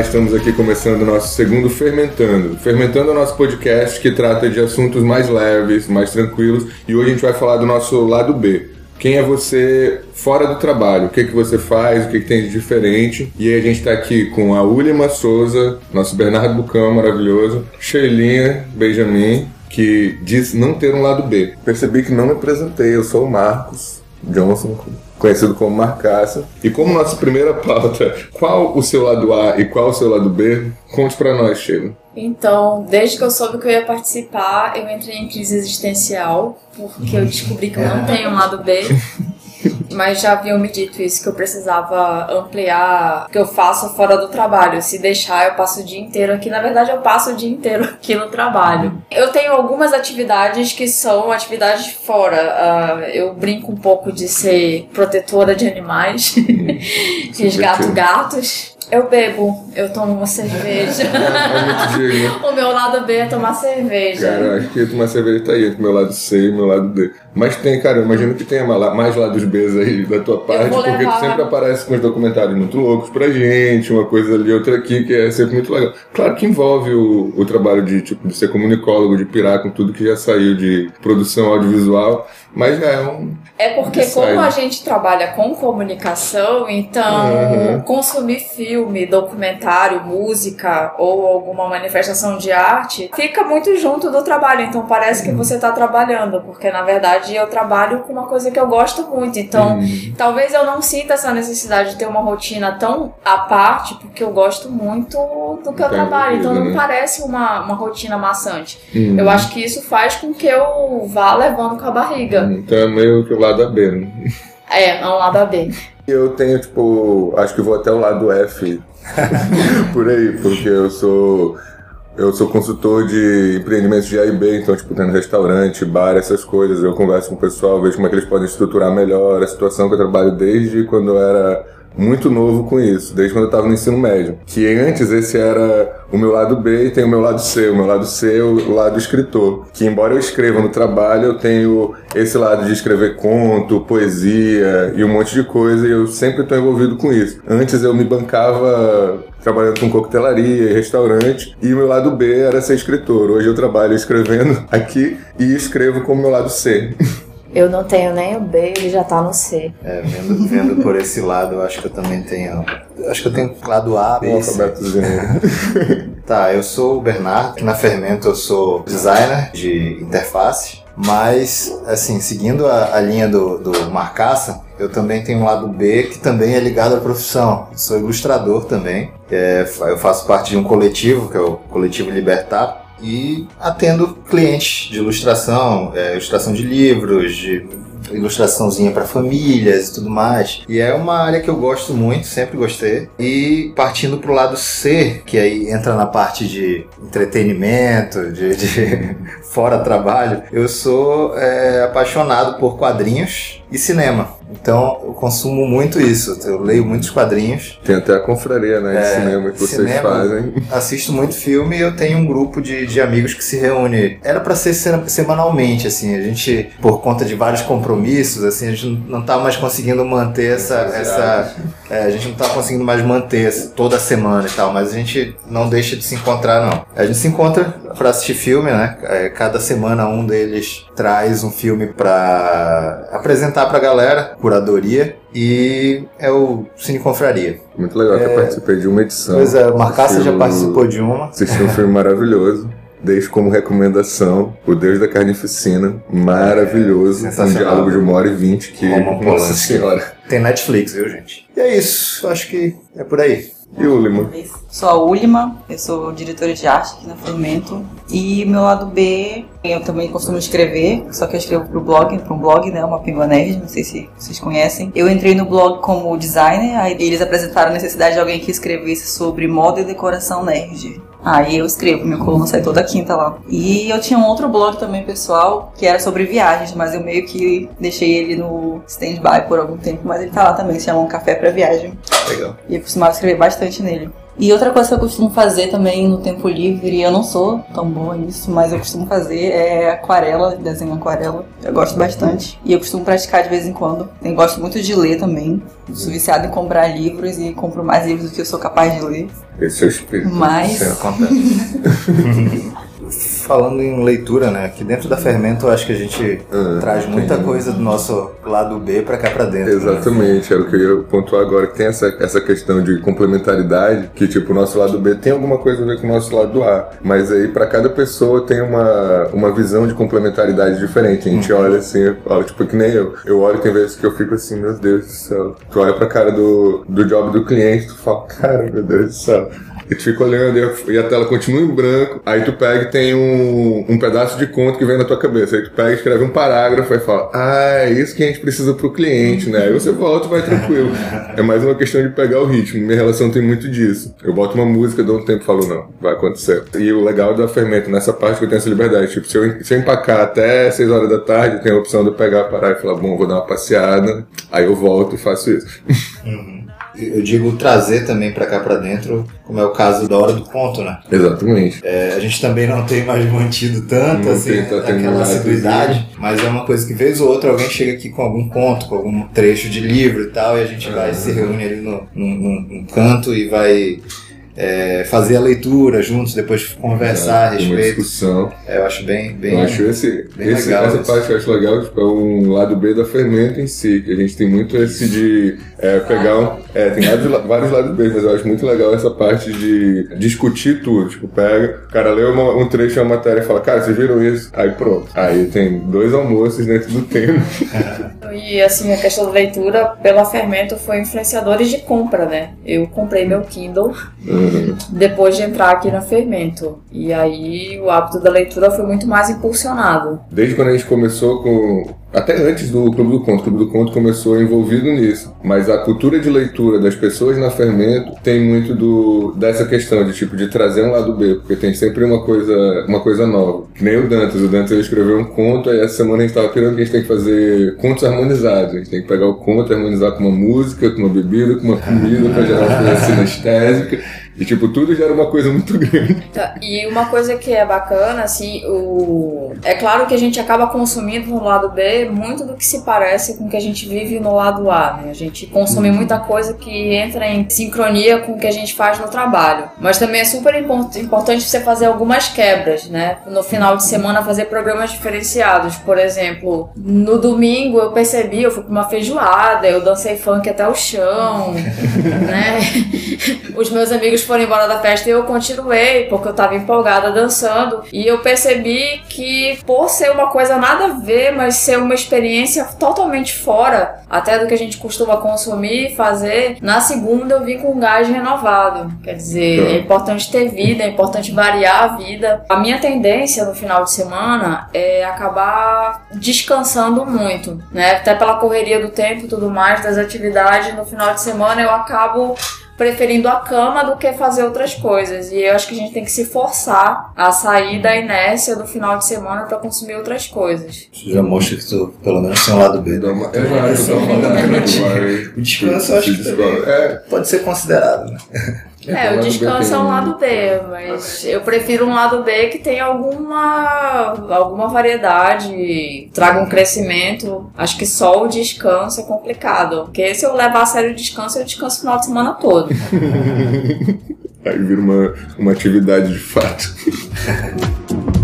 Estamos aqui começando o nosso segundo Fermentando. Fermentando é o nosso podcast que trata de assuntos mais leves, mais tranquilos, e hoje a gente vai falar do nosso lado B. Quem é você fora do trabalho? O que, que você faz? O que, que tem de diferente? E aí a gente está aqui com a Ulima Souza, nosso Bernardo Bucão maravilhoso, Sheilinha Benjamin, que diz não ter um lado B. Percebi que não me apresentei, eu sou o Marcos Johnson, conhecido como Marcaça. E como nossa primeira pauta, qual o seu lado A e qual o seu lado B? Conte para nós, Sheila. Então, desde que eu soube que eu ia participar, eu entrei em crise existencial, porque eu descobri que eu não tenho um lado B. Mas já haviam me dito isso, que eu precisava ampliar o que eu faço fora do trabalho. Se deixar, eu passo o dia inteiro aqui. Na verdade, eu passo o dia inteiro aqui no trabalho. Eu tenho algumas atividades que são atividades fora. Uh, eu brinco um pouco de ser protetora de animais, resgato gatos. Eu bebo, eu tomo uma cerveja. o meu lado B é tomar cerveja. Cara, eu acho que tomar cerveja tá aí, meu lado C e meu lado D. Mas tem, cara, eu imagino que tenha mais lados B aí da tua parte, porque levar... tu sempre aparece com os documentários muito loucos pra gente, uma coisa ali, outra aqui, que é sempre muito legal. Claro que envolve o, o trabalho de, tipo, de ser comunicólogo, de pirar com tudo que já saiu de produção audiovisual, mas é um. É porque, como a gente trabalha com comunicação, então uhum. consumir filme, documentário, música ou alguma manifestação de arte fica muito junto do trabalho. Então parece que uhum. você está trabalhando, porque na verdade eu trabalho com uma coisa que eu gosto muito. Então uhum. talvez eu não sinta essa necessidade de ter uma rotina tão à parte, porque eu gosto muito do que eu trabalho. Então não né? parece uma, uma rotina maçante. Uhum. Eu acho que isso faz com que eu vá levando com a barriga. Então é meio que o lado AB, né? É, é um lado AB. Eu tenho, tipo, acho que vou até o lado F por aí, porque eu sou. Eu sou consultor de empreendimentos de A e B, então, tipo, tendo restaurante, bar, essas coisas. Eu converso com o pessoal, vejo como é que eles podem estruturar melhor a situação que eu trabalho desde quando eu era muito novo com isso, desde quando eu estava no ensino médio. Que antes esse era o meu lado B e tem o meu lado C. O meu lado C é o lado escritor. Que embora eu escreva no trabalho, eu tenho esse lado de escrever conto, poesia e um monte de coisa e eu sempre estou envolvido com isso. Antes eu me bancava trabalhando com coquetelaria e restaurante e o meu lado B era ser escritor. Hoje eu trabalho escrevendo aqui e escrevo como meu lado C. Eu não tenho nem o B, ele já tá no C. É, vendo, vendo por esse lado, eu acho que eu também tenho. Acho que eu tenho lado A, B. tá, eu sou o Bernardo, que na Fermento eu sou designer de interface. Mas, assim, seguindo a, a linha do, do Marcaça, eu também tenho um lado B que também é ligado à profissão. sou ilustrador também. É, eu faço parte de um coletivo, que é o Coletivo Libertar, e atendo clientes de ilustração, é, ilustração de livros, de ilustraçãozinha para famílias e tudo mais. E é uma área que eu gosto muito, sempre gostei. E partindo pro lado C, que aí entra na parte de entretenimento, de, de fora trabalho, eu sou é, apaixonado por quadrinhos e cinema. Então eu consumo muito isso. Eu leio muitos quadrinhos. Tem até a confraria, né? De é, cinema que vocês cinema, fazem. Assisto muito filme e eu tenho um grupo de, de amigos que se reúne. Era para ser semanalmente, assim. A gente, por conta de vários compromissos, assim, a gente não tá mais conseguindo manter essa. essa é, a gente não tá conseguindo mais manter toda semana e tal, mas a gente não deixa de se encontrar, não. A gente se encontra para assistir filme, né? É, cada semana um deles traz um filme para apresentar pra galera curadoria e é o Cine Confraria. Muito legal, é... eu participei de uma edição. Pois é, o Marcaça já participou de uma. Assisti um filme maravilhoso. Deixo como recomendação O Deus da Carnificina, maravilhoso. É, um diálogo de uma hora e vinte que. Nossa senhora. Tem Netflix, viu, gente? E é isso, acho que é por aí. E Ulima? Sou a Ulima, eu sou diretora de arte aqui na Fermento. E meu lado B, eu também costumo escrever, só que eu escrevo pro blog, para um blog, né, uma Pingua Nerd, não sei se vocês conhecem. Eu entrei no blog como designer, aí eles apresentaram a necessidade de alguém que escrevesse sobre moda e decoração nerd. Aí eu escrevo, minha coluna sai toda quinta lá. E eu tinha um outro blog também pessoal, que era sobre viagens, mas eu meio que deixei ele no stand-by por algum tempo, mas ele tá lá também, se chama Um Café pra Viagem. Legal. E eu costumava escrever bastante nele. E outra coisa que eu costumo fazer também no tempo livre, eu não sou tão boa nisso, mas eu costumo fazer é aquarela, desenho aquarela. Eu gosto bastante. E eu costumo praticar de vez em quando. Eu gosto muito de ler também. Sou viciada em comprar livros e compro mais livros do que eu sou capaz de ler. Esse é o espírito. Mas. Isso acontece. Falando em leitura, né? Aqui dentro da Fermento eu acho que a gente Ah, traz muita entendi. coisa do nosso lado B pra cá pra dentro. né? Exatamente, era o que eu ia pontuar agora, que tem essa, essa questão de complementaridade, que tipo, o nosso lado B tem alguma coisa a ver com o nosso lado A, mas aí pra cada pessoa tem uma, uma visão de complementaridade diferente. A gente olha assim, fala, tipo, que nem eu. Eu olho, tem vezes que eu fico assim, meu Deus do céu. Tu olha pra cara do, do job do cliente, tu fala, cara, meu Deus do céu. E tu fica olhando e a tela continua em branco. Aí tu pega e tem um, um pedaço de conto que vem na tua cabeça. Aí tu pega escreve um parágrafo e fala: Ah, é isso que a gente precisa pro cliente, né? Aí você volta e vai tranquilo. É mais uma questão de pegar o ritmo. Minha relação tem muito disso. Eu boto uma música, dou um tempo e falo: Não, vai acontecer. E o legal da fermento, nessa parte que eu tenho essa liberdade. Tipo, se eu, se eu empacar até 6 horas da tarde, eu tenho a opção de eu pegar, parar e falar: Bom, vou dar uma passeada. Aí eu volto e faço isso. Eu digo trazer também pra cá pra dentro, como é o caso da hora do conto, né? Exatamente. É, a gente também não tem mais mantido tanto, Não assim, tá aquela nada, assiduidade, mas é uma coisa que vez ou outra alguém chega aqui com algum conto, com algum trecho de livro e tal, e a gente vai se reúne ali no, num, num- num canto e vai é, fazer a leitura juntos, depois conversar a Uma respeito. discussão. É, eu acho bem, bem Eu acho esse, bem esse- legal essa isso. parte que eu acho legal, tipo, é um lado B da fermento em si, que a gente tem muito esse de é, pegar um. É, tem vários, vários lados B, mas eu acho muito legal essa parte de discutir tudo. Tipo, pega, o cara lê uma- um trecho da matéria e fala, cara, vocês viram isso? Aí pronto. Aí tem dois almoços dentro do tema. E assim, a questão da leitura pela Fermento foi influenciadores de compra, né? Eu comprei meu Kindle Uhum. depois de entrar aqui na Fermento. E aí o hábito da leitura foi muito mais impulsionado. Desde quando a gente começou com. Até antes do Clube do Conto. O Clube do Conto começou envolvido nisso. Mas a cultura de leitura das pessoas na Fermento tem muito do, dessa questão de tipo de trazer um lado B, porque tem sempre uma coisa, uma coisa nova. Que nem o Dantas. O Dantas ele escreveu um conto, aí essa semana a gente tava pirando que a gente tem que fazer contos harmonizados. A gente tem que pegar o conto e harmonizar com uma música, com uma bebida, com uma comida, pra gerar uma coisa sinestésica. E tipo, tudo gera uma coisa muito grande. Tá, E uma coisa que é bacana, assim, o... é claro que a gente acaba consumindo no lado B muito do que se parece com o que a gente vive no lado A, né? A gente consome muita coisa que entra em sincronia com o que a gente faz no trabalho. Mas também é super import- importante você fazer algumas quebras, né? No final de semana fazer programas diferenciados. Por exemplo, no domingo eu percebi, eu fui pra uma feijoada, eu dancei funk até o chão, né? Os meus amigos foram embora da festa e eu continuei, porque eu tava empolgada dançando. E eu percebi que, por ser uma coisa nada a ver, mas ser uma experiência totalmente fora, até do que a gente costuma consumir e fazer, na segunda eu vim com um gás renovado. Quer dizer, Tá. é importante ter vida, é importante variar a vida. A minha tendência no final de semana é acabar descansando muito, né? Até pela correria do tempo e tudo mais, das atividades, no final de semana eu acabo preferindo a cama do que fazer outras coisas. E eu acho que a gente tem que se forçar a sair da inércia do final de semana para consumir outras coisas. Isso já mostra que tu, pelo menos, tem um lado B. Dá né? uma, é, vai, dá uma vai- O descanso eu acho que também. É, pode ser considerado, né? É, o B descanso tem- é um lado B, mas eu prefiro um lado B que tenha alguma, alguma variedade, traga um crescimento. Acho que só o descanso é complicado. Porque se eu levar a sério o descanso, eu descanso o final de semana todo. Aí vira uma, uma atividade de fato.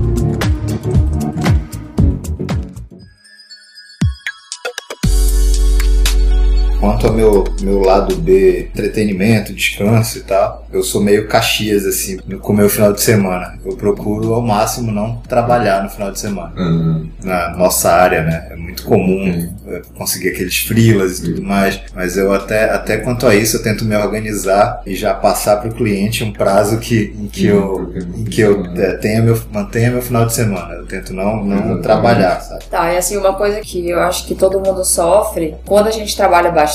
Quanto ao meu, meu lado B, entretenimento, descanso e tal, eu sou meio Caxias, assim, no- com o meu final de semana. Eu procuro ao máximo não trabalhar no final de semana. Hum, Na nossa área, né? É muito comum é, conseguir aqueles freelas e tudo mais, mas eu até, até quanto a isso eu tento me organizar e já passar para o cliente um prazo que, em que eu, em que eu é, tenha meu, mantenha meu final de semana. Eu tento não, não trabalhar, sabe? Tá, e assim, uma coisa que eu acho que todo mundo sofre, quando a gente trabalha bastante,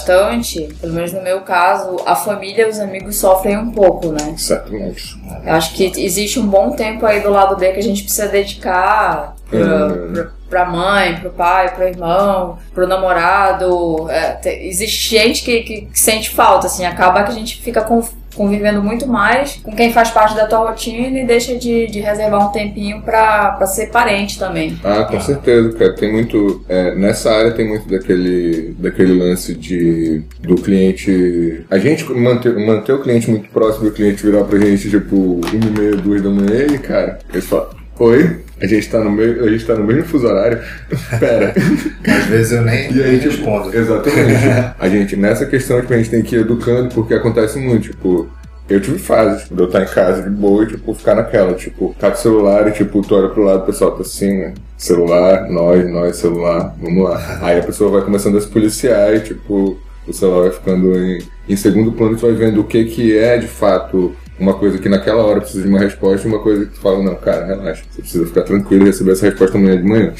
pelo menos no meu caso, a família e os amigos sofrem um pouco, né? certamente. Eu acho que existe um bom tempo aí do lado B que a gente precisa dedicar pra, Uhum. pra, pra mãe, pro pai, pro irmão, pro namorado. É, te- existe gente que, que, que sente falta, assim, acaba que a gente fica com, convivendo muito mais com quem faz parte da tua rotina e deixa de, de reservar um tempinho pra, pra ser parente também. Ah, com certeza, cara. Tem muito. é, nessa área tem muito daquele, daquele lance de do cliente. A gente manter, manter o cliente muito próximo do cliente virar pra gente, tipo, uma e meia, duas da manhã, e cara, eles falam, oi? A gente tá no meio, a gente tá no mesmo fuso horário. Pera. Às vezes eu nem, E aí, nem tipo, respondo. Exatamente. a gente, nessa questão, tipo, a gente tem que ir educando, porque acontece muito, tipo, eu tive fases, tipo, de eu estar em casa de boa e, tipo, ficar naquela, tipo, tá com o celular e, tipo, tu olha pro lado, o pessoal tá assim, né? Celular, nós, nós, celular, vamos lá. Aí a pessoa vai começando a se policiar e, tipo, o celular vai ficando em, em segundo plano e tu vai vendo o que que é, de fato, uma coisa que naquela hora precisa de uma resposta e uma coisa que tu fala, não, cara, relaxa, você precisa ficar tranquilo e receber essa resposta amanhã de manhã.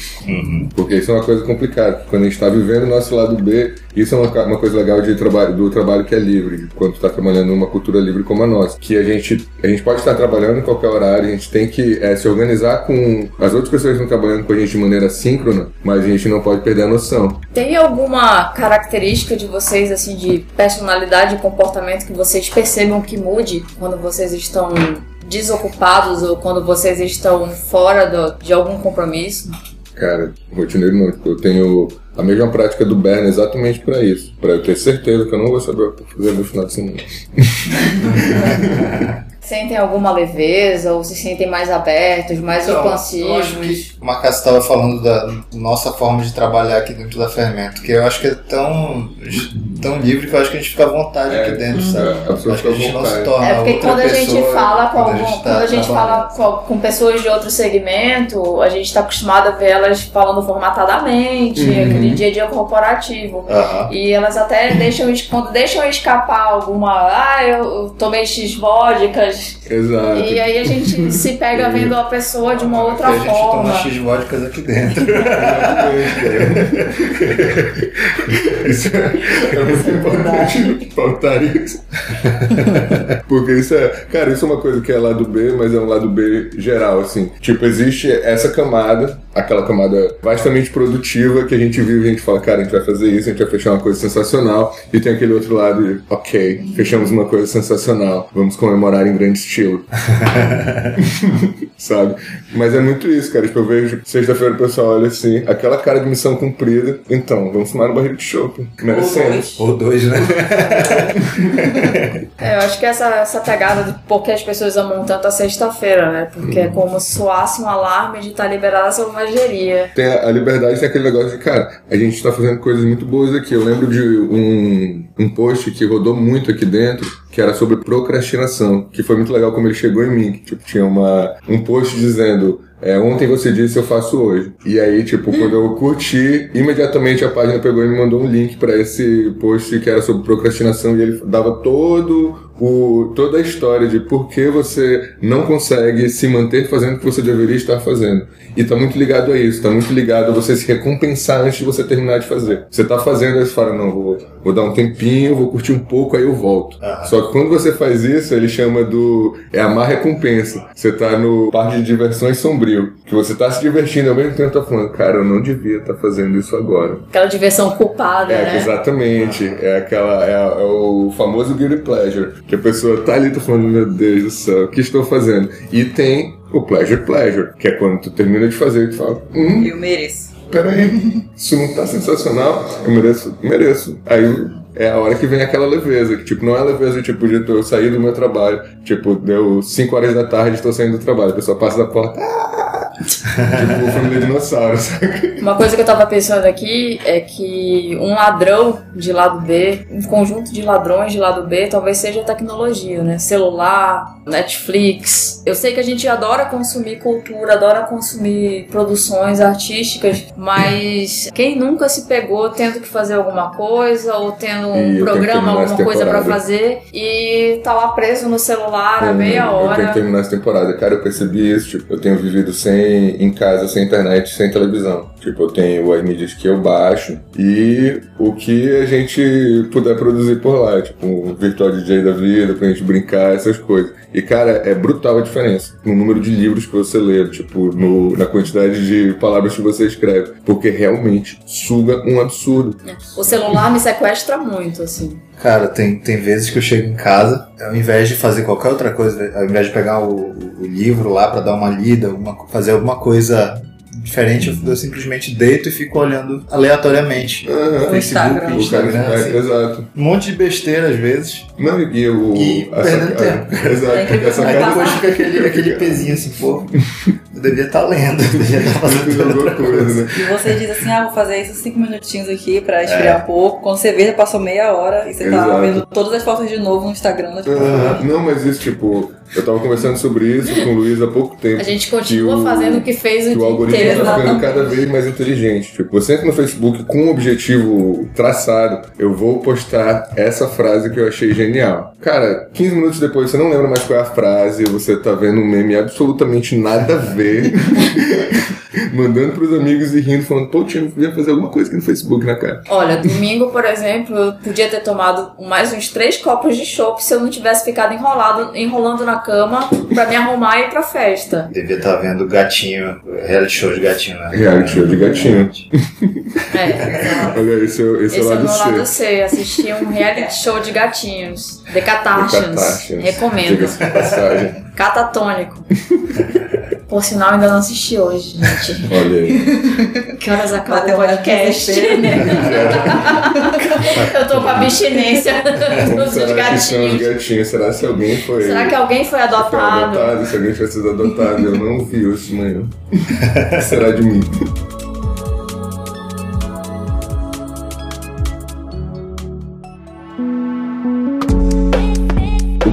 Porque isso é uma coisa complicada. Quando a gente está vivendo o nosso lado B, isso é uma, uma coisa legal de trabalho, do trabalho que é livre, quando tu está trabalhando numa cultura livre como a nossa. Que a gente, a gente pode estar trabalhando em qualquer horário, a gente tem que eh, se organizar com as outras pessoas que estão trabalhando com a gente de maneira síncrona, mas a gente não pode perder a noção. Tem alguma característica de vocês, assim, de personalidade e comportamento que vocês percebam que mude quando vocês estão desocupados ou quando vocês estão fora do- de algum compromisso? Cara, rotineiro não, eu tenho a mesma prática do Berna exatamente para isso, para eu ter certeza que eu não vou saber o que fazer no final de semana. Sentem alguma leveza ou se sentem mais abertos, mais Então, eu acho expansivos? que o estava falando da nossa forma de trabalhar aqui dentro da Fermento, que eu acho que é tão, tão livre que eu acho que a gente fica à vontade É, aqui dentro, uhum. sabe? Pessoa acho que a gente não se vontade. torna É porque outra quando a gente pessoa fala com quando a algum- gente tá quando a gente fala trabalhando. com, com pessoas de outro segmento, a gente está acostumado a ver elas falando formatadamente, Uhum. aquele dia a dia corporativo. Aham. E elas até deixam, quando deixam escapar alguma, ah, eu tomei X vodkas. Exato. E aí a gente se pega vendo a pessoa de uma outra Porque a gente forma. toma X vodkas aqui dentro. Isso é, é muito importante faltar isso. Porque isso é. Cara, isso é uma coisa que é lado B, mas é um lado B geral, assim. Tipo, existe essa camada, aquela camada vastamente produtiva que a gente vive a gente fala, cara, a gente vai fazer isso, a gente vai fechar uma coisa sensacional. E tem aquele outro lado de, ok, fechamos uma coisa sensacional, vamos comemorar em grande estilo. Sabe? Mas é muito isso, cara. Tipo, eu vejo sexta-feira o pessoal olha assim, aquela cara de missão cumprida. Então, vamos fumar no barril de chopp. Merecemos. Ou dois, né? É, eu acho que essa, essa pegada de por que as pessoas amam tanto a sexta-feira, né? Porque é como se soasse um alarme de estar liberada a selvageria. Tem a, a liberdade, tem aquele negócio de, cara, a gente tá fazendo coisas muito boas aqui. Eu lembro de um, um post que rodou muito aqui dentro, que era sobre procrastinação, que foi muito legal como ele chegou em mim. Que, tipo, tinha uma, um post dizendo. É, ontem você disse, eu faço hoje. E aí, tipo, quando eu curti, imediatamente a página pegou e me mandou um link pra esse post que era sobre procrastinação e ele dava todo o, toda a história de por que você não consegue se manter fazendo o que você deveria estar fazendo. E tá muito ligado a isso, tá muito ligado a você se recompensar antes de você terminar de fazer. Você tá fazendo, aí você fala, não, vou, vou dar um tempinho, vou curtir um pouco, aí eu volto. Aham. Só que quando você faz isso, ele chama do. É a má recompensa. Você tá no parque de diversões sombrio, que você tá se divertindo ao mesmo tempo tá falando, cara, eu não devia estar fazendo isso agora. Aquela diversão culpada, É, né? exatamente. É aquela. É, é o famoso guilty pleasure. Que a pessoa tá ali, tá falando, meu Deus do céu, o que estou fazendo? E tem o pleasure pleasure, que é quando tu termina de fazer e tu fala, hum, Eu mereço. peraí, isso não tá sensacional, eu mereço, mereço. Aí é a hora que vem aquela leveza, que tipo, não é leveza tipo de eu sair do meu trabalho, tipo, deu 5 horas da tarde, estou saindo do trabalho, a pessoa passa da porta, ah! Tipo, família dinossauro, sabe? Uma coisa que eu tava pensando aqui é que um ladrão de lado B, um conjunto de ladrões de lado B, talvez seja a tecnologia, né? Celular, Netflix. Eu sei que a gente adora consumir cultura, adora consumir produções artísticas, mas quem nunca se pegou tendo que fazer alguma coisa ou tendo um E programa, alguma coisa pra temporada. fazer e tá lá preso no celular há Eu- meia Eu tenho hora. que terminar essa temporada. Cara, eu percebi isso. Tipo, eu tenho vivido sem, em casa, sem internet, sem televisão. Tipo, eu tenho as mídias que eu baixo e o que a gente puder produzir por lá. Tipo, um virtual DJ da vida, pra gente brincar, essas coisas. E, cara, é brutal a diferença no número de livros que você lê, tipo, no, na quantidade de palavras que você escreve. Porque realmente suga um absurdo. O celular me sequestra muito, assim. Cara, tem, tem vezes que eu chego em casa, ao invés de fazer qualquer outra coisa, ao invés de pegar o, o livro lá para dar uma lida, uma, fazer alguma coisa diferente, eu, eu simplesmente deito e fico olhando aleatoriamente. Aham. O Instagram. Instagram, é, assim. exato. Um monte de besteira às vezes. Não, e o. E perdendo tempo. Exato. É incrível a como Aí depois fica aquele, aquele pezinho assim, pô, eu devia estar lendo, eu devia estar fazendo Fiz alguma coisa, né? E você diz assim, ah, vou fazer isso cinco minutinhos aqui pra esfriar um pouco. Quando você vê, já passou meia hora e você tá Exato. vendo todas as fotos de novo no Instagram. Tipo, Aham. Não, mas isso, tipo, eu tava conversando sobre isso com o Luiz há pouco tempo. A gente continua o- fazendo o que fez o que o algoritmo inteiro. tá ficando cada vez mais inteligente. Tipo, você entra no Facebook com um objetivo traçado. Eu vou postar essa frase que eu achei genial. Cara, 15 minutos depois você não lembra mais qual é a frase, você tá vendo um meme absolutamente nada a ver. mandando pros amigos e rindo, falando, pô, tinha podia fazer alguma coisa aqui no Facebook, né, cara? Olha, domingo, por exemplo, eu podia ter tomado mais uns três copos de chopp se eu não tivesse ficado enrolado, enrolando na cama pra me arrumar e ir pra festa. Devia estar vendo gatinho, reality show de gatinho, né? Reality show de gatinho. É, Olha, esse é, esse esse é é o o lado meu lado C. C. Assistir um reality show de gatinhos. The. Kardashians. Recomendo. Diga-se de passagem. Catatônico. Por sinal, ainda não assisti hoje, gente. Olha aí. Que horas acaba o podcast? desespero. eu tô com abstinência dos será que são os gatinhos. gatinhos? Será se alguém foi. Será que alguém foi foi adotado? adotado? Se alguém sido adotado, eu não vi isso de manhã. Que será de mim?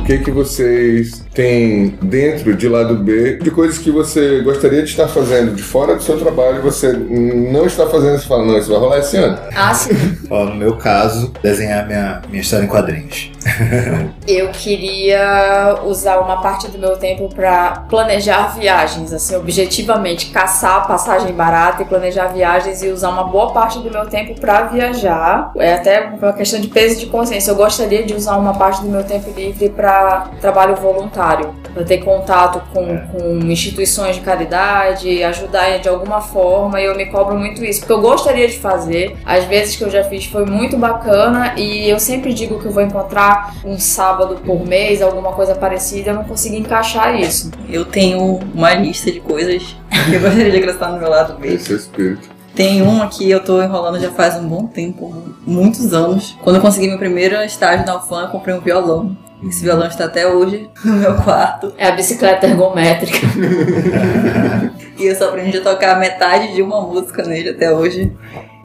Que que vocês têm dentro de lado B de coisas que você gostaria de estar fazendo de fora do seu trabalho e você não está fazendo? Você fala, não, isso vai rolar esse ano. Ah, sim. Ó, no meu caso, desenhar minha, minha história em quadrinhos. Eu queria usar uma parte do meu tempo pra planejar viagens, assim, objetivamente caçar passagem barata e planejar viagens e usar uma boa parte do meu tempo pra viajar. É até uma questão de peso de consciência. Eu gostaria de usar uma parte do meu tempo livre pra trabalho voluntário, pra ter contato com, com instituições de caridade, ajudar de alguma forma. E eu me cobro muito isso, porque eu gostaria de fazer. Às vezes que eu já fiz foi muito bacana e eu sempre digo que eu vou encontrar um sábado por mês, alguma coisa parecida, eu não consigo encaixar isso. Eu tenho uma lista de coisas que eu gostaria de acrescentar no meu lado B. Esse é o espírito. Tem uma que eu tô enrolando já faz um bom tempo, muitos anos. Quando eu consegui meu primeiro estágio na UFAM, eu comprei um violão. Esse violão está até hoje no meu quarto. É a bicicleta ergométrica. E eu só aprendi a tocar metade de uma música nele até hoje.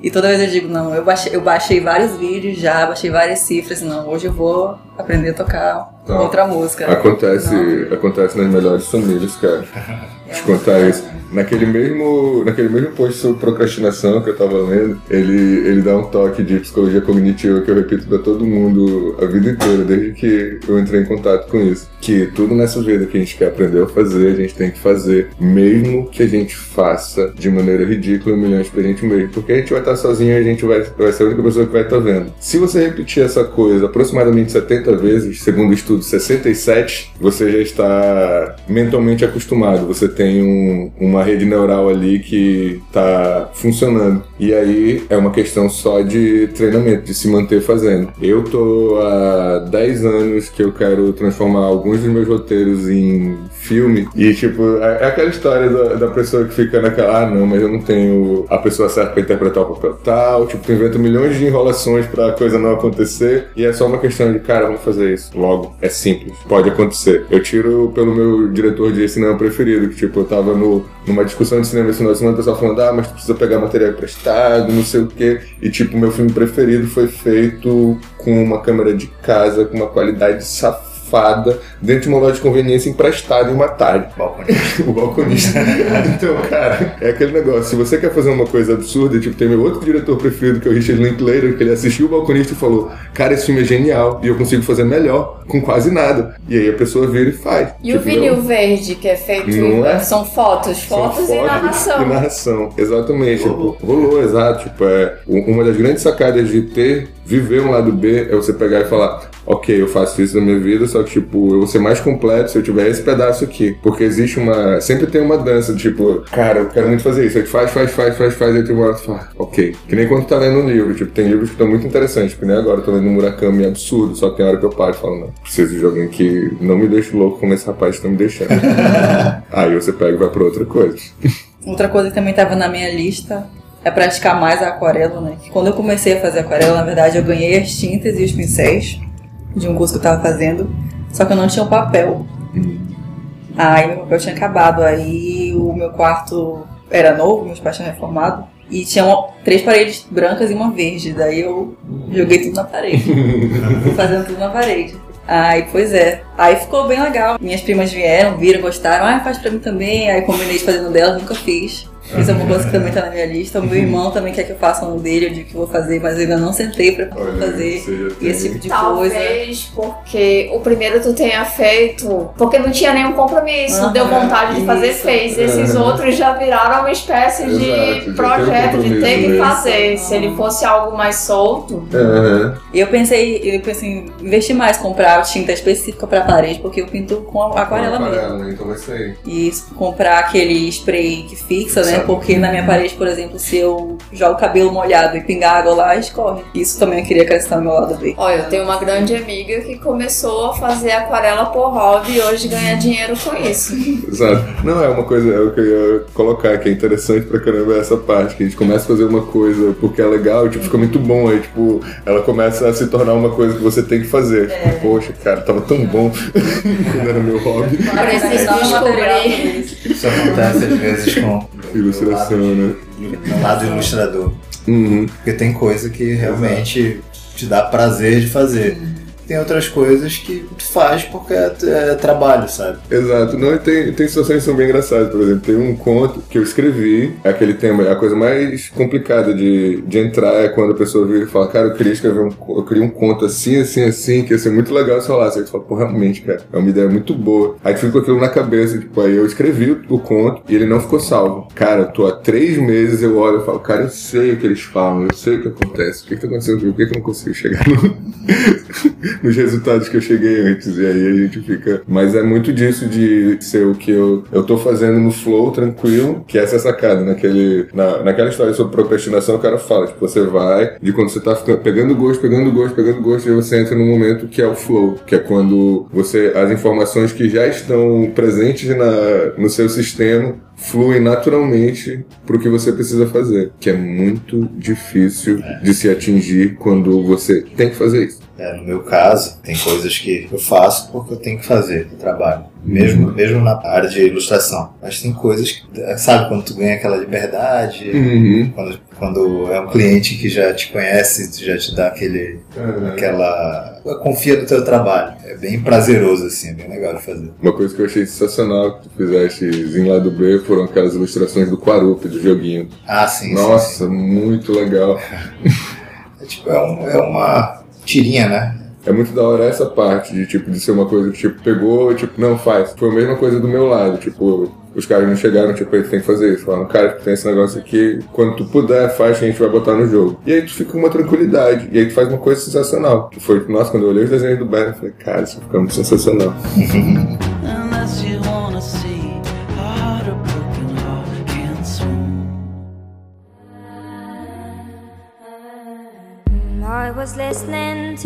E toda vez eu digo, não, eu baixei, eu baixei vários vídeos já, baixei várias cifras, não, hoje eu vou aprender a tocar Tá. outra música. Acontece, Não. acontece nas melhores famílias, cara. Te contar isso. Naquele mesmo, naquele mesmo post sobre procrastinação que eu tava lendo, ele, ele dá um toque de psicologia cognitiva que eu repito pra todo mundo a vida inteira, desde que eu entrei em contato com isso. Que tudo nessa vida que a gente quer aprender a fazer, a gente tem que fazer, mesmo que a gente faça de maneira ridícula e humilhante pra gente mesmo. Porque a gente vai estar sozinho e a gente vai, vai ser a única pessoa que vai estar vendo. Se você repetir essa coisa aproximadamente 70 vezes, segundo o estudo 67, você já está mentalmente acostumado. Você tem um- uma rede neural ali que está funcionando. E aí é uma questão só de treinamento, de se manter fazendo. Eu tô há 10 anos que eu quero transformar alguns dos meus roteiros em filme. E, tipo, é é aquela história da, da pessoa que fica naquela, ah, não, mas eu não tenho a pessoa certa pra interpretar o papel tal. Tipo, tu inventa milhões de enrolações pra coisa não acontecer. E é só uma questão de, cara, vamos fazer isso. Logo, é simples, pode acontecer. Eu tiro pelo meu diretor de cinema preferido, que, tipo, eu tava no, numa discussão de cinema esse semana, o pessoal falando, ah, mas tu precisa pegar material emprestado, não sei o quê. E, tipo, meu filme preferido foi feito com uma câmera de casa, com uma qualidade safada, dentro de uma loja de conveniência emprestada em uma tarde. Balconista. o balconista. então, cara, é aquele negócio. Se você quer fazer uma coisa absurda, tipo, tem meu outro diretor preferido, que é o Richard Linklater, que ele assistiu o balconista e falou: Cara, esse filme é genial e eu consigo fazer melhor, com quase nada. E aí a pessoa vira e faz. E o Tipo, vinil não- verde, que é feito. Não é? São fotos, são fotos, e narração. E narração, exatamente. Rolou. Tipo, rolou, exato. Tipo, é, uma das grandes sacadas de ter, viver um lado B, é você pegar e falar, ok, eu faço isso na minha vida, só só que, tipo, eu vou ser mais completo se eu tiver esse pedaço aqui. Porque existe uma. Sempre tem uma dança, tipo, cara, eu quero muito fazer isso. Aí tu faz, faz, faz, faz, faz, aí tu uma hora tu fala, ok. Que nem quando tu tá lendo um livro, tipo, tem livros que estão muito interessantes, que nem agora eu tô lendo um Murakami absurdo, só que tem hora que eu paro e falo, não, preciso de alguém que não me deixe louco como esse rapaz tá me deixando. aí você pega e vai pra outra coisa. Outra coisa que também estava na minha lista é praticar mais a aquarela, né? Quando eu comecei a fazer aquarela, na verdade, eu ganhei as tintas e os pincéis de um curso que eu tava fazendo, só que eu não tinha o papel. Aí meu papel tinha acabado, aí o meu quarto era novo, meus pais tinham reformado, e tinha uma- três paredes brancas e uma verde. Daí eu joguei tudo na parede. Fui fazendo tudo na parede. Aí, pois é. Aí ficou bem legal. Minhas primas vieram, viram, gostaram. Ah, faz pra mim também. Aí combinei de fazer no delas, nunca fiz. Isso é uma coisa que também tá na minha lista. O meu irmão também quer que eu faça um dele, eu digo que vou fazer, mas eu ainda não sentei pra Olha, fazer esse tipo de coisa. Talvez porque o primeiro tu tenha feito, porque não tinha nenhum compromisso, Aham, deu vontade de fazer, isso. fez. Esses Aham. outros já viraram uma espécie Exato, de um projeto, de ter que mesmo. fazer. Se ele fosse algo mais solto. E eu pensei, eu pensei em investir mais, comprar tinta específica pra parede, porque eu pinto com aquarela mesmo. Aquarela, então vai sair. E comprar aquele spray que fixa, né? Sabe. Porque na minha parede, por exemplo, se eu jogo o cabelo molhado e pingar água lá, escorre. Isso também eu queria acrescentar no meu lado B. olha, eu tenho uma grande amiga que começou a fazer aquarela por hobby e hoje ganha dinheiro com isso. Exato. Não, é uma coisa é o que eu ia colocar, que é interessante pra caramba essa parte, que a gente começa a fazer uma coisa porque é legal, tipo, fica muito bom, aí, tipo, ela começa a se tornar uma coisa que você tem que fazer. Tipo, poxa, cara, tava tão bom quando era meu hobby. Preciso descobrir. Isso acontece às vezes com Ilustração, né? lado ilustrador. Uhum. Porque tem coisa que realmente te dá prazer de fazer. Tem outras coisas que tu faz porque é, é trabalho, sabe? Exato. Não, tem, tem situações que são bem engraçadas. Por exemplo, tem um conto que eu escrevi, é aquele tema, a coisa mais complicada de, de entrar é quando a pessoa vira e fala, cara, eu queria escrever um, eu queria um conto assim, assim, assim, que ia ser muito legal se rolasse. Aí tu fala, pô, realmente, cara, é uma ideia muito boa. Aí tu fica aquilo na cabeça, tipo, aí eu escrevi o, o conto e ele não ficou salvo. Cara, eu tô há três meses, eu olho e falo, cara, eu sei o que eles falam, eu sei o que acontece, o que que tá acontecendo comigo, por que que eu não consigo chegar no, nos resultados que eu cheguei antes. E aí a gente fica. Mas é muito disso de ser o que eu, eu tô fazendo no flow tranquilo, que essa é a sacada. Naquele, na, naquela história sobre procrastinação, o cara fala, tipo, você vai de quando você tá ficando, pegando gosto, pegando gosto, pegando gosto, e você entra num momento que é o flow, que é quando você. as informações que já estão presentes na, no seu sistema fluem naturalmente pro que você precisa fazer, que é muito difícil de se atingir quando você tem que fazer isso. É, no meu caso, tem coisas que eu faço porque eu tenho que fazer no trabalho. Mesmo, mesmo na área de ilustração. Mas tem coisas que, sabe, quando tu ganha aquela liberdade, Uhum. quando, quando é um cliente que já te conhece, já te dá aquele, aquela. confia no teu trabalho. É bem prazeroso, assim, é bem legal de fazer. Uma coisa que eu achei sensacional que tu fizeste em lado B foram aquelas ilustrações do Quarup, do joguinho. Ah, sim. sim, Nossa, muito legal. É, tipo, é, um- é uma tirinha, né? É muito da hora essa parte de tipo de ser uma coisa que tipo pegou, tipo, não faz. Foi a mesma coisa do meu lado, tipo, os caras não chegaram, tipo, aí tu tem que fazer isso. Falaram, cara, tu tem esse negócio aqui, quando tu puder, faz que a gente vai botar no jogo. E aí tu fica com uma tranquilidade. E aí tu faz uma coisa sensacional. Que foi, nossa, quando eu olhei os desenhos do Banner, eu falei, cara, isso fica muito sensacional.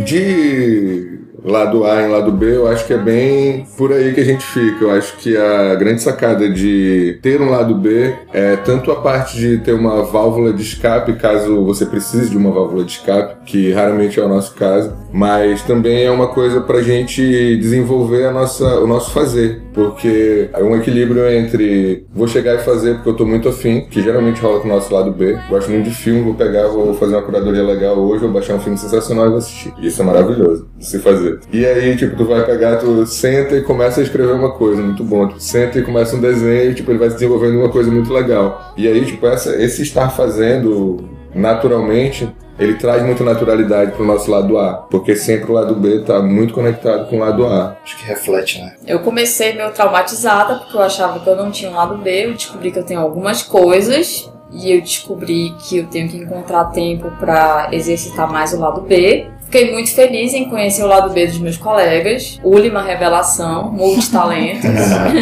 De lado A em lado B, eu acho que é bem por aí que a gente fica. Eu acho que a grande sacada de ter um lado B é tanto a parte de ter uma válvula de escape, caso você precise de uma válvula de escape, que raramente é o nosso caso, mas também é uma coisa pra gente desenvolver a nossa, o nosso fazer. Porque é um equilíbrio entre vou chegar e fazer porque eu tô muito afim, que geralmente rola com o nosso lado B. Gosto muito de filme, vou pegar, vou fazer uma curadoria legal hoje, vou baixar um filme sensacional e vou assistir. Isso é maravilhoso de se fazer. E aí, tipo, tu vai pegar, tu senta e começa a escrever uma coisa muito bom. Tu senta e começa um desenho tipo, ele vai se desenvolvendo uma coisa muito legal. E aí, tipo, essa, esse estar fazendo naturalmente ele traz muita naturalidade pro nosso lado A, porque sempre o lado B tá muito conectado com o lado A. Acho que reflete, né? Eu comecei meio traumatizada porque eu achava que eu não tinha um lado B. Eu descobri que eu tenho algumas coisas e eu descobri que eu tenho que encontrar tempo pra exercitar mais o lado B. Fiquei muito feliz em conhecer o lado B dos meus colegas. Uli, uma revelação, multitalentos.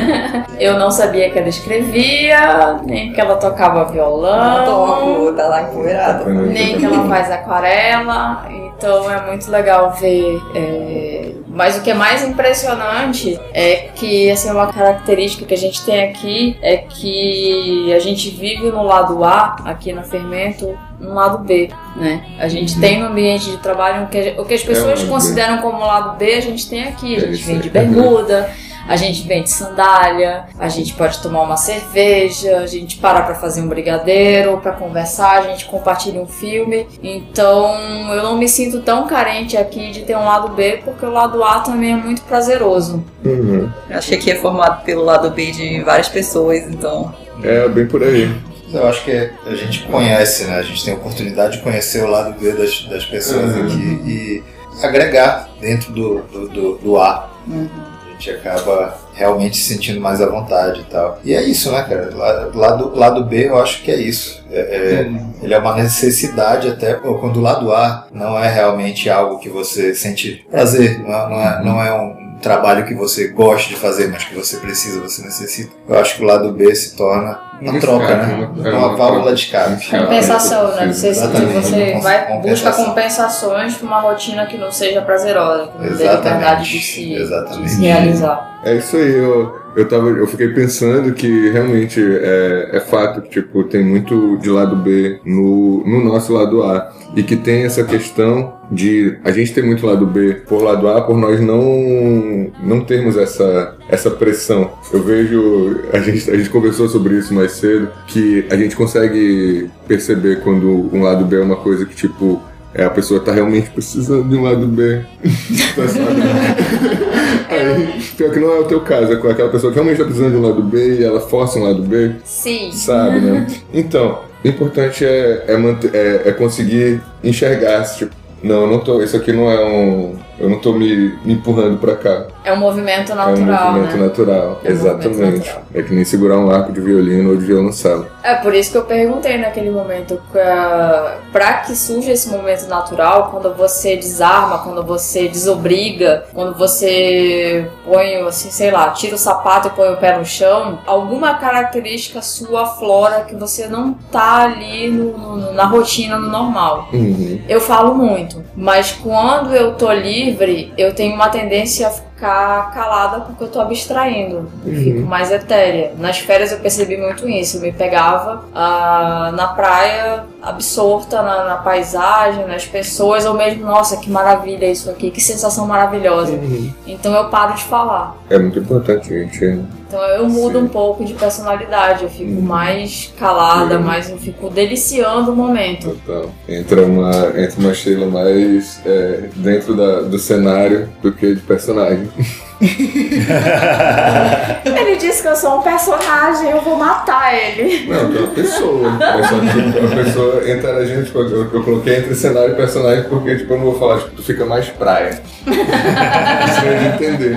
eu não sabia que ela escrevia, nem que ela tocava violão. Toco, tá lá empoeirada. Nem que ela faz aquarela, então é muito legal ver. é, Mas o que é mais impressionante é que assim, uma característica que a gente tem aqui é que a gente vive no lado A, aqui na Fermento, no lado B, né? A gente tem no ambiente de trabalho o que, o que as pessoas lado B. consideram como lado B, a gente tem aqui. A É gente vem aí. de bermuda, a gente vem de sandália, a gente pode tomar uma cerveja, a gente para pra fazer um brigadeiro, pra conversar, a gente compartilha um filme. Então eu não me sinto tão carente aqui de ter um lado B, porque o lado A também é muito prazeroso. Uhum. Eu Acho que aqui é formado pelo lado B de várias pessoas, então. É bem por aí. Eu acho que a gente conhece, né? A gente tem a oportunidade de conhecer o lado B das, das pessoas Uhum. aqui e agregar dentro do, do, do, do A. A gente acaba realmente se sentindo mais à vontade e tal. E é isso, né, cara? Lá- Lado, lado B eu acho que é isso. É, é- Ele é uma necessidade até quando o lado A não é realmente algo que você sente prazer, não é, não é, não é um trabalho que você gosta de fazer, mas que você precisa, você necessita. Eu acho que o lado B se torna uma Um troca, escape, né? né? É Uma uma válvula de escape. Compensação, né? Você, você vai, busca compensações pra uma rotina que não seja prazerosa, que não dê liberdade de se, de Exatamente. se realizar. É isso aí, eu, eu, tava, eu fiquei pensando que realmente é, é fato que tipo, tem muito de lado B no, no nosso lado A. E que tem essa questão de a gente ter muito lado B por lado A por nós não, não termos essa, essa pressão. Eu vejo, a gente, a gente conversou sobre isso mais cedo, que a gente consegue perceber quando um lado B é uma coisa que tipo. É, a pessoa tá realmente precisando de um lado B. Aí, pior que não é o teu caso, é com aquela pessoa que realmente tá precisando de um lado B e ela força um lado B, Sim. sabe, né? Então, o importante é, é, manter, é, é conseguir enxergar, tipo, não, eu não tô, isso aqui não é um. Eu não tô me, me empurrando pra cá. É um movimento é um natural, movimento né? natural. É um movimento Exatamente. natural. É que nem segurar um arco de violino ou de violoncelo. É por isso que eu perguntei naquele momento, pra, pra que surja esse momento natural, quando você desarma, quando você desobriga, quando você põe, assim, sei lá, tira o sapato e põe o pé no chão, alguma característica sua aflora que você não tá ali no- no- na rotina, no normal. Uhum. Eu falo muito, mas quando eu tô livre, eu tenho uma tendência a ficar calada porque eu tô abstraindo. Eu Uhum. fico mais etérea. Nas férias eu percebi muito isso. Eu me pegava ah, na praia, absorta na, na paisagem, nas pessoas, ou mesmo, nossa, que maravilha isso aqui, que sensação maravilhosa. Uhum. Então eu paro de falar. É muito importante, gente. Então eu mudo Sim. um pouco de personalidade, eu fico Uhum. mais calada, Uhum. mais eu fico deliciando o momento. Total. Entra uma, entra uma Sheila mais é, dentro da, do cenário do que de personagem. Ele disse que eu sou um personagem, eu vou matar ele. Não, tu é uma pessoa. Que uma pessoa interagindo, tipo, eu, eu coloquei entre cenário e personagem porque, tipo, eu não vou falar, tipo, tu fica mais praia. Isso é de entender.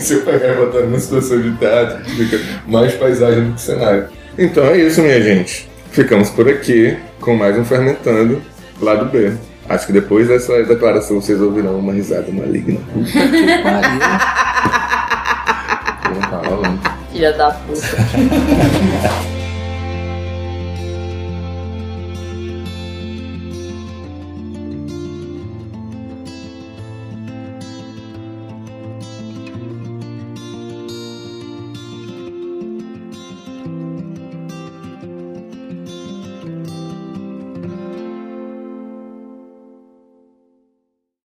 Se eu pegar botar numa situação de teatro, fica mais paisagem do que cenário. Então é isso, minha gente. Ficamos por aqui com mais um Fermentando, lado B. Acho que depois dessa declaração vocês ouvirão uma risada maligna. Não tá rolando. Filha da puta.